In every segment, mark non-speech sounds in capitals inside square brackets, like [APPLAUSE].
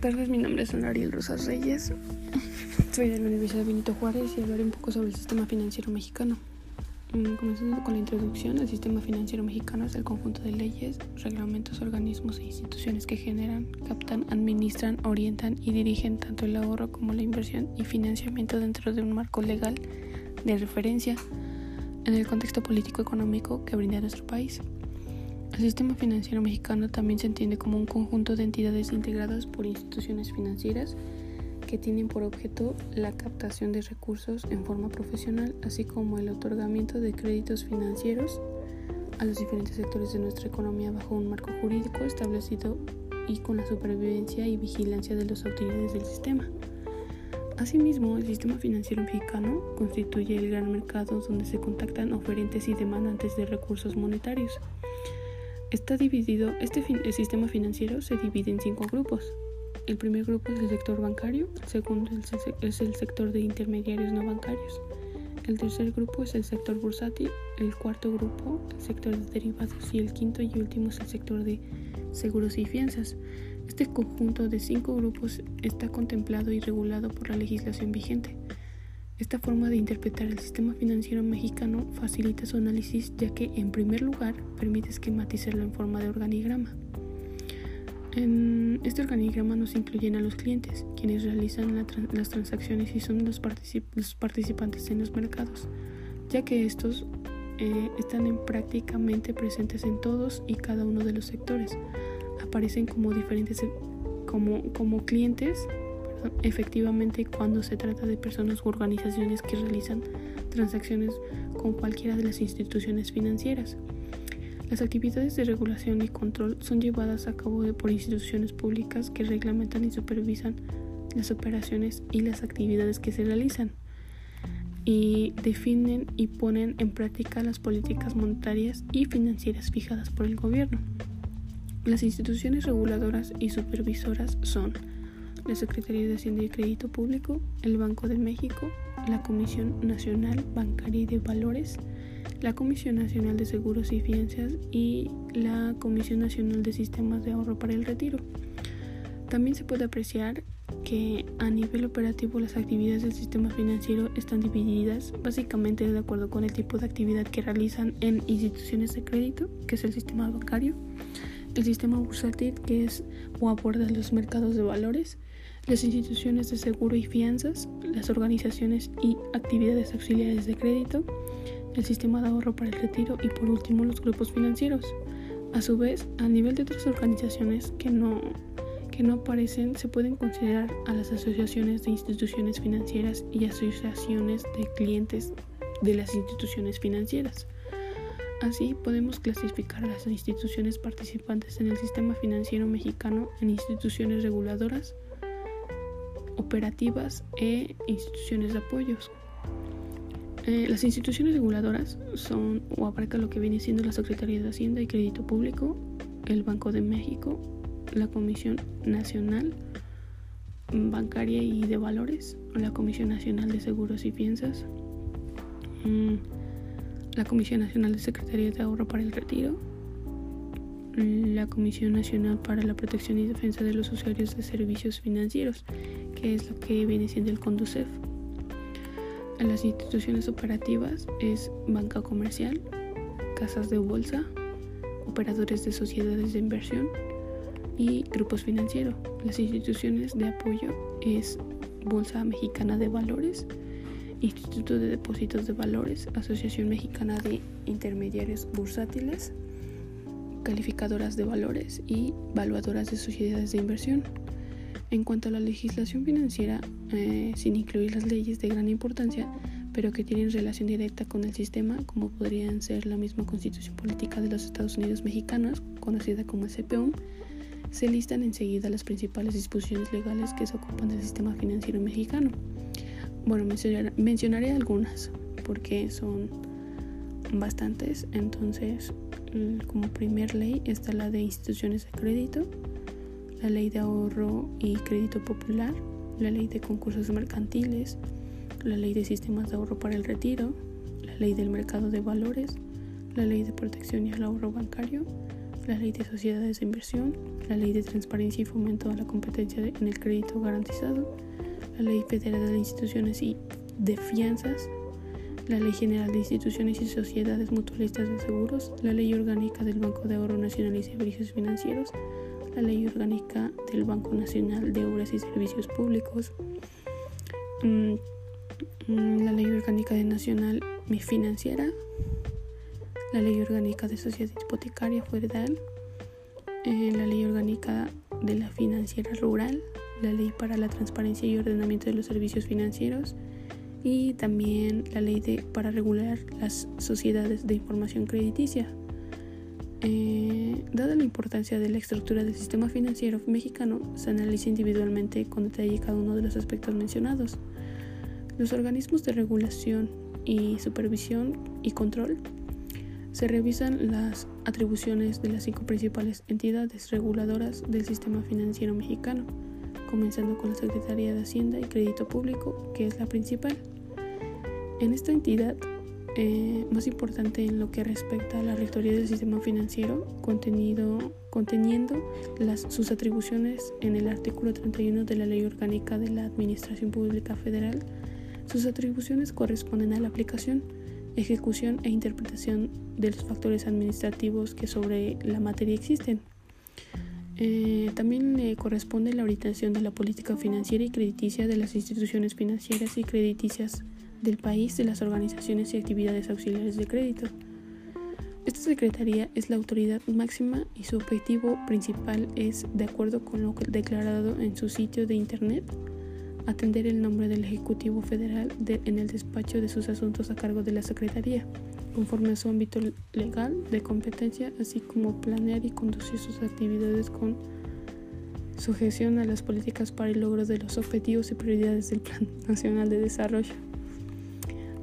tardes, mi nombre es Ariel Rosas Reyes. [LAUGHS] Soy de la Universidad Benito Juárez y hablaré un poco sobre el sistema financiero mexicano. Mm, comenzando con la introducción, el sistema financiero mexicano es el conjunto de leyes, reglamentos, organismos e instituciones que generan, captan, administran, orientan y dirigen tanto el ahorro como la inversión y financiamiento dentro de un marco legal de referencia en el contexto político-económico que brinda nuestro país. El sistema financiero mexicano también se entiende como un conjunto de entidades integradas por instituciones financieras que tienen por objeto la captación de recursos en forma profesional, así como el otorgamiento de créditos financieros a los diferentes sectores de nuestra economía bajo un marco jurídico establecido y con la supervivencia y vigilancia de las autoridades del sistema. Asimismo, el sistema financiero mexicano constituye el gran mercado donde se contactan oferentes y demandantes de recursos monetarios Está dividido, este el sistema financiero se divide en cinco grupos. El primer grupo es el sector bancario, el segundo es el sector de intermediarios no bancarios, el tercer grupo es el sector bursátil, el cuarto grupo el sector de derivados y el quinto y último es el sector de seguros y fianzas. Este conjunto de cinco grupos está contemplado y regulado por la legislación vigente. Esta forma de interpretar el sistema financiero mexicano facilita su análisis ya que, en primer lugar, permite esquematizarlo en forma de organigrama. En este organigrama nos incluyen a los clientes, quienes realizan las transacciones y son los, participantes en los mercados, ya que estos eh, están prácticamente presentes en todos y cada uno de los sectores. Aparecen como diferentes como, como clientes efectivamente cuando se trata de personas u organizaciones que realizan transacciones con cualquiera de las instituciones financieras. Las actividades de regulación y control son llevadas a cabo por instituciones públicas que reglamentan y supervisan las operaciones y las actividades que se realizan y definen y ponen en práctica las políticas monetarias y financieras fijadas por el gobierno. Las instituciones reguladoras y supervisoras son la Secretaría de Hacienda y Crédito Público, el Banco de México, la Comisión Nacional Bancaria y de Valores, la Comisión Nacional de Seguros y Fianzas y la Comisión Nacional de Sistemas de Ahorro para el Retiro. También se puede apreciar que a nivel operativo las actividades del sistema financiero están divididas básicamente de acuerdo con el tipo de actividad que realizan en instituciones de crédito, que es el sistema bancario, el sistema bursátil, que es o aborda los mercados de valores, las instituciones de seguro y fianzas, las organizaciones y actividades auxiliares de crédito, el sistema de ahorro para el retiro y por último los grupos financieros. A su vez, a nivel de otras organizaciones que no, que no aparecen, se pueden considerar a las asociaciones de instituciones financieras y asociaciones de clientes de las instituciones financieras. Así podemos clasificar a las instituciones participantes en el sistema financiero mexicano en instituciones reguladoras, operativas e instituciones de apoyos. Eh, las instituciones reguladoras son o abarcan lo que viene siendo la Secretaría de Hacienda y Crédito Público, el Banco de México, la Comisión Nacional Bancaria y de Valores, la Comisión Nacional de Seguros y Fianzas, mm, la Comisión Nacional de Secretaría de Ahorro para el Retiro, la Comisión Nacional para la Protección y Defensa de los Usuarios de Servicios Financieros, que es lo que viene siendo el CONDUCEF. En las instituciones operativas es banca comercial, casas de bolsa, operadores de sociedades de inversión y grupos financieros. Las instituciones de apoyo es Bolsa Mexicana de Valores, Instituto de Depósitos de Valores, Asociación Mexicana de Intermediarios Bursátiles, calificadoras de valores y valuadoras de sociedades de inversión. En cuanto a la legislación financiera, eh, sin incluir las leyes de gran importancia, pero que tienen relación directa con el sistema, como podrían ser la misma Constitución Política de los Estados Unidos Mexicanos, conocida como CPU, se listan enseguida las principales disposiciones legales que se ocupan del sistema financiero mexicano. Bueno, mencionaré algunas, porque son bastantes, entonces como primer ley está la de instituciones de crédito, la ley de ahorro y crédito popular, la ley de concursos mercantiles, la ley de sistemas de ahorro para el retiro, la ley del mercado de valores, la ley de protección y el ahorro bancario, la ley de sociedades de inversión, la ley de transparencia y fomento a la competencia en el crédito garantizado, la ley federal de instituciones y de fianzas, la Ley General de Instituciones y Sociedades Mutualistas de Seguros, la Ley Orgánica del Banco de Ahorro Nacional y Servicios Financieros, la Ley Orgánica del Banco Nacional de Obras y Servicios Públicos, mm, mm, la Ley Orgánica de Nacional Financiera, la Ley Orgánica de Sociedad Hipotecaria Federal, eh, la Ley Orgánica de la Financiera Rural, la Ley para la Transparencia y Ordenamiento de los Servicios Financieros, y también la ley de, para regular las sociedades de información crediticia. Eh, dada la importancia de la estructura del sistema financiero mexicano, se analiza individualmente con detalle cada uno de los aspectos mencionados. Los organismos de regulación y supervisión y control se revisan las atribuciones de las cinco principales entidades reguladoras del sistema financiero mexicano, comenzando con la Secretaría de Hacienda y Crédito Público, que es la principal. En esta entidad, eh, más importante en lo que respecta a la rectoría del sistema financiero, contenido, conteniendo las, sus atribuciones en el artículo 31 de la Ley Orgánica de la Administración Pública Federal, sus atribuciones corresponden a la aplicación, ejecución e interpretación de los factores administrativos que sobre la materia existen. Eh, también le corresponde la orientación de la política financiera y crediticia de las instituciones financieras y crediticias del país de las organizaciones y actividades auxiliares de crédito. Esta Secretaría es la autoridad máxima y su objetivo principal es, de acuerdo con lo declarado en su sitio de Internet, atender el nombre del Ejecutivo Federal en el despacho de sus asuntos a cargo de la Secretaría, conforme a su ámbito legal de competencia, así como planear y conducir sus actividades con sujeción a las políticas para el logro de los objetivos y prioridades del Plan Nacional de Desarrollo.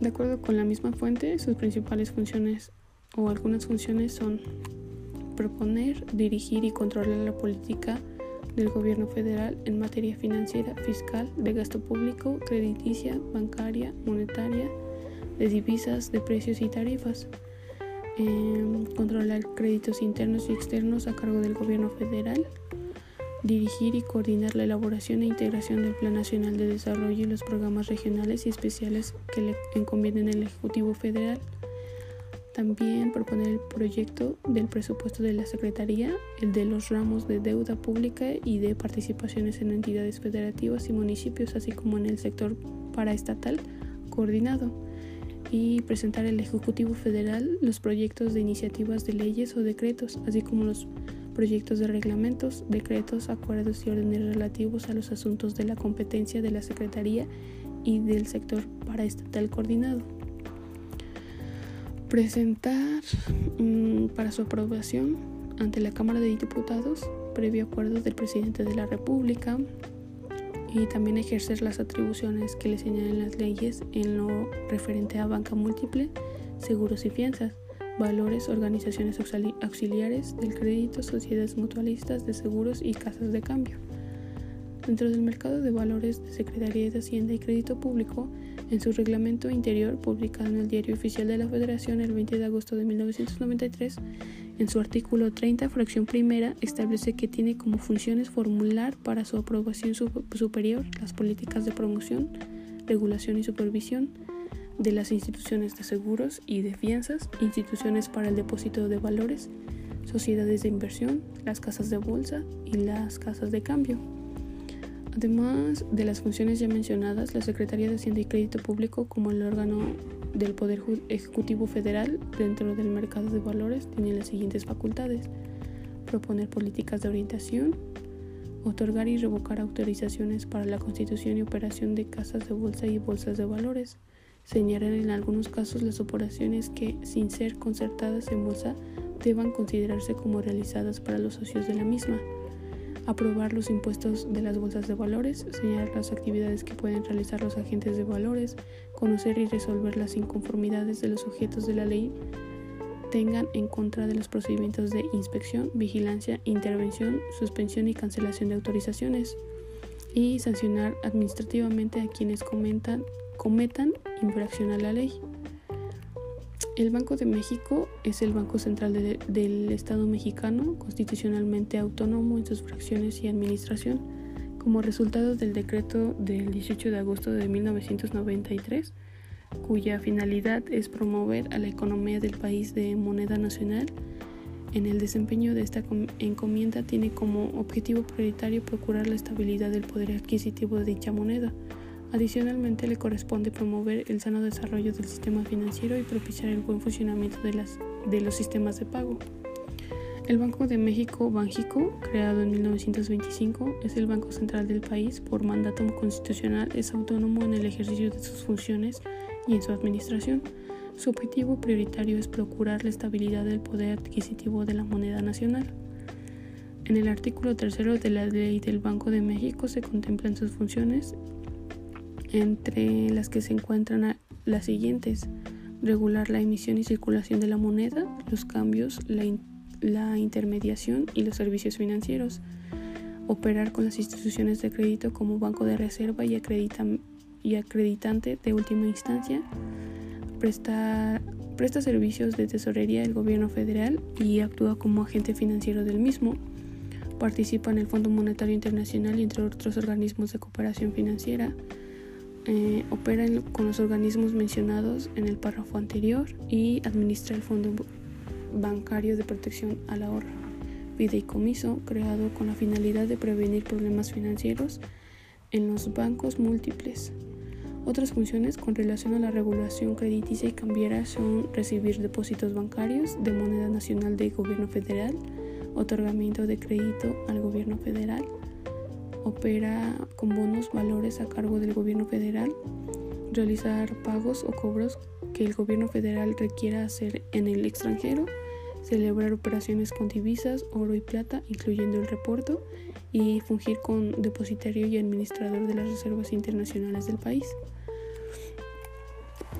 De acuerdo con la misma fuente, sus principales funciones o algunas funciones son proponer, dirigir y controlar la política del gobierno federal en materia financiera, fiscal, de gasto público, crediticia, bancaria, monetaria, de divisas, de precios y tarifas. Em, controlar créditos internos y externos a cargo del gobierno federal, dirigir y coordinar la elaboración e integración del Plan Nacional de Desarrollo y los programas regionales y especiales que le encomienden el Ejecutivo Federal. También proponer el proyecto del presupuesto de la Secretaría, el de los ramos de deuda pública y de participaciones en entidades federativas y municipios, así como en el sector paraestatal coordinado. Y presentar al Ejecutivo Federal los proyectos de iniciativas de leyes o decretos, así como los proyectos de reglamentos, decretos, acuerdos y órdenes relativos a los asuntos de la competencia de la Secretaría y del sector paraestatal coordinado. Presentar mm, para su aprobación ante la Cámara de Diputados, previo acuerdo del presidente de la República, y también ejercer las atribuciones que le señalan las leyes en lo referente a banca múltiple, seguros y fianzas valores, organizaciones auxiliares del crédito, sociedades mutualistas de seguros y casas de cambio. Dentro del mercado de valores de Secretaría de Hacienda y Crédito Público, en su reglamento interior, publicado en el Diario Oficial de la Federación el 20 de agosto de 1993, en su artículo 30, fracción primera, establece que tiene como funciones formular para su aprobación superior las políticas de promoción, regulación y supervisión, de las instituciones de seguros y de fianzas, instituciones para el depósito de valores, sociedades de inversión, las casas de bolsa y las casas de cambio. Además de las funciones ya mencionadas, la Secretaría de Hacienda y Crédito Público, como el órgano del Poder Ejecutivo Federal dentro del mercado de valores, tiene las siguientes facultades. Proponer políticas de orientación, otorgar y revocar autorizaciones para la constitución y operación de casas de bolsa y bolsas de valores, señalar en algunos casos las operaciones que, sin ser concertadas en bolsa, deban considerarse como realizadas para los socios de la misma, aprobar los impuestos de las bolsas de valores, señalar las actividades que pueden realizar los agentes de valores, conocer y resolver las inconformidades de los sujetos de la ley tengan en contra de los procedimientos de inspección, vigilancia, intervención, suspensión y cancelación de autorizaciones y sancionar administrativamente a quienes comentan, cometan infracción a la ley. El Banco de México es el Banco Central de, del Estado mexicano, constitucionalmente autónomo en sus fracciones y administración. Como resultado del decreto del 18 de agosto de 1993, cuya finalidad es promover a la economía del país de moneda nacional, en el desempeño de esta encomienda tiene como objetivo prioritario procurar la estabilidad del poder adquisitivo de dicha moneda. Adicionalmente le corresponde promover el sano desarrollo del sistema financiero y propiciar el buen funcionamiento de, las, de los sistemas de pago. El Banco de México, Banjico, creado en 1925, es el banco central del país. Por mandato constitucional es autónomo en el ejercicio de sus funciones y en su administración. Su objetivo prioritario es procurar la estabilidad del poder adquisitivo de la moneda nacional. En el artículo tercero de la ley del Banco de México se contemplan sus funciones, entre las que se encuentran las siguientes. Regular la emisión y circulación de la moneda, los cambios, la, intermediación y los servicios financieros. Operar con las instituciones de crédito como banco de reserva y, y acreditante de última instancia presta, presta servicios de tesorería del gobierno federal y actúa como agente financiero del mismo. Participa en el Fondo Monetario Internacional y entre otros organismos de cooperación financiera. Eh, opera con los organismos mencionados en el párrafo anterior y administra el Fondo Bancario de Protección al Ahorro, fideicomiso creado con la finalidad de prevenir problemas financieros en los bancos múltiples. Otras funciones con relación a la regulación crediticia y cambiera son recibir depósitos bancarios de moneda nacional del gobierno federal, otorgamiento de crédito al gobierno federal, opera con bonos valores a cargo del gobierno federal, realizar pagos o cobros que el gobierno federal requiera hacer en el extranjero, celebrar operaciones con divisas, oro y plata, incluyendo el reporto, y fungir con depositario y administrador de las reservas internacionales del país.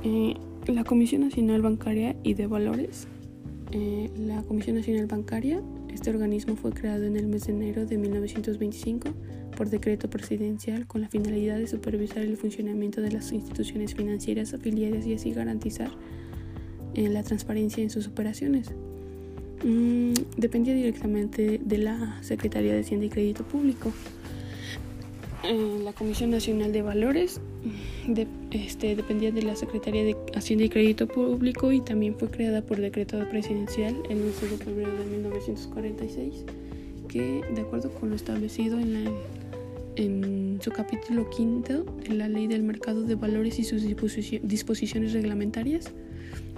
Eh, la Comisión Nacional Bancaria y de Valores. Eh, la Comisión Nacional Bancaria, este organismo fue creado en el mes de enero de 1925 por decreto presidencial con la finalidad de supervisar el funcionamiento de las instituciones financieras afiliadas y así garantizar eh, la transparencia en sus operaciones. Mm, dependía directamente de la Secretaría de Hacienda y Crédito Público. la Comisión Nacional de Valores este, dependía de la Secretaría de Hacienda y Crédito Público y también fue creada por decreto presidencial el 11 de febrero de 1946, que de acuerdo con lo establecido en, la, en su capítulo quinto de la Ley del Mercado de Valores y sus disposiciones reglamentarias,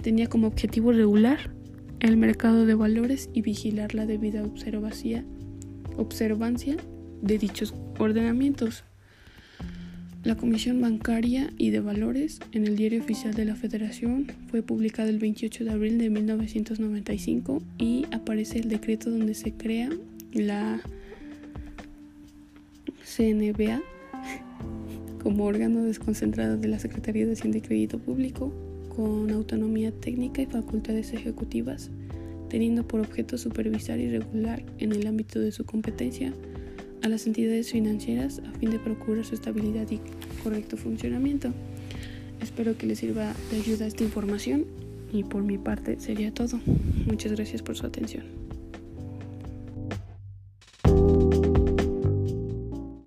tenía como objetivo regular el mercado de valores y vigilar la debida observancia de dichos ordenamientos. La Comisión Bancaria y de Valores en el Diario Oficial de la Federación fue publicada el 28 de abril de 1995 y aparece el decreto donde se crea la CNBA como órgano desconcentrado de la Secretaría de Hacienda y Crédito Público con autonomía técnica y facultades ejecutivas, teniendo por objeto supervisar y regular en el ámbito de su competencia a las entidades financieras a fin de procurar su estabilidad y correcto funcionamiento. Espero que les sirva de ayuda esta información y por mi parte sería todo. Muchas gracias por su atención.